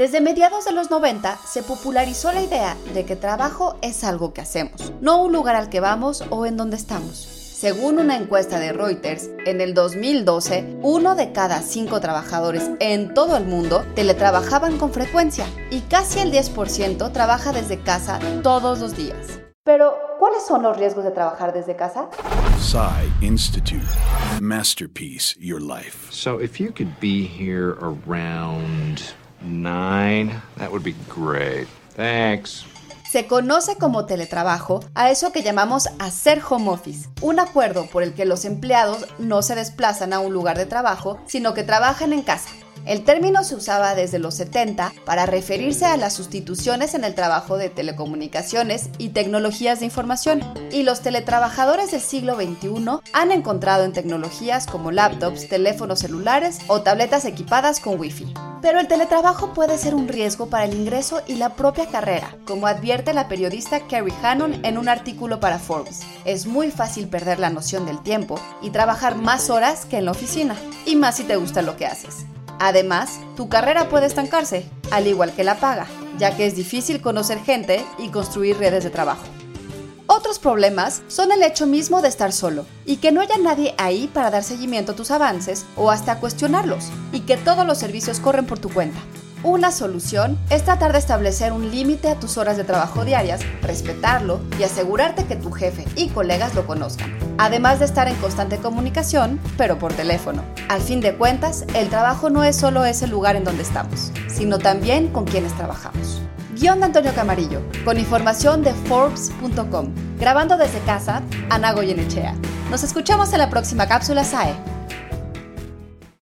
Desde mediados de los 90 se popularizó la idea de que trabajo es algo que hacemos, no un lugar al que vamos o en donde estamos. Según una encuesta de Reuters, en el 2012, uno de cada cinco trabajadores en todo el mundo teletrabajaban con frecuencia y casi el 10% trabaja desde casa todos los días. Pero, ¿cuáles son los riesgos de trabajar desde casa? Psy Institute. Masterpiece Your Life. So if you could be here around that would be great. Thanks. Se conoce como teletrabajo a eso que llamamos hacer home office, un acuerdo por el que los empleados no se desplazan a un lugar de trabajo, sino que trabajan en casa. El término se usaba desde los 70 para referirse a las sustituciones en el trabajo de telecomunicaciones y tecnologías de información, y los teletrabajadores del siglo XXI han encontrado en tecnologías como laptops, teléfonos celulares o tabletas equipadas con Wi-Fi. Pero el teletrabajo puede ser un riesgo para el ingreso y la propia carrera, como advierte la periodista Carrie Hannon en un artículo para Forbes. Es muy fácil perder la noción del tiempo y trabajar más horas que en la oficina, y más si te gusta lo que haces. Además, tu carrera puede estancarse, al igual que la paga, ya que es difícil conocer gente y construir redes de trabajo. Otros problemas son el hecho mismo de estar solo y que no haya nadie ahí para dar seguimiento a tus avances o hasta cuestionarlos y que todos los servicios corren por tu cuenta. Una solución es tratar de establecer un límite a tus horas de trabajo diarias, respetarlo y asegurarte que tu jefe y colegas lo conozcan. Además de estar en constante comunicación, pero por teléfono. Al fin de cuentas, el trabajo no es solo ese lugar en donde estamos, sino también con quienes trabajamos. Guión de Antonio Camarillo, con información de Forbes.com. Grabando desde casa, Ana Goyenechea. Nos escuchamos en la próxima cápsula SAE.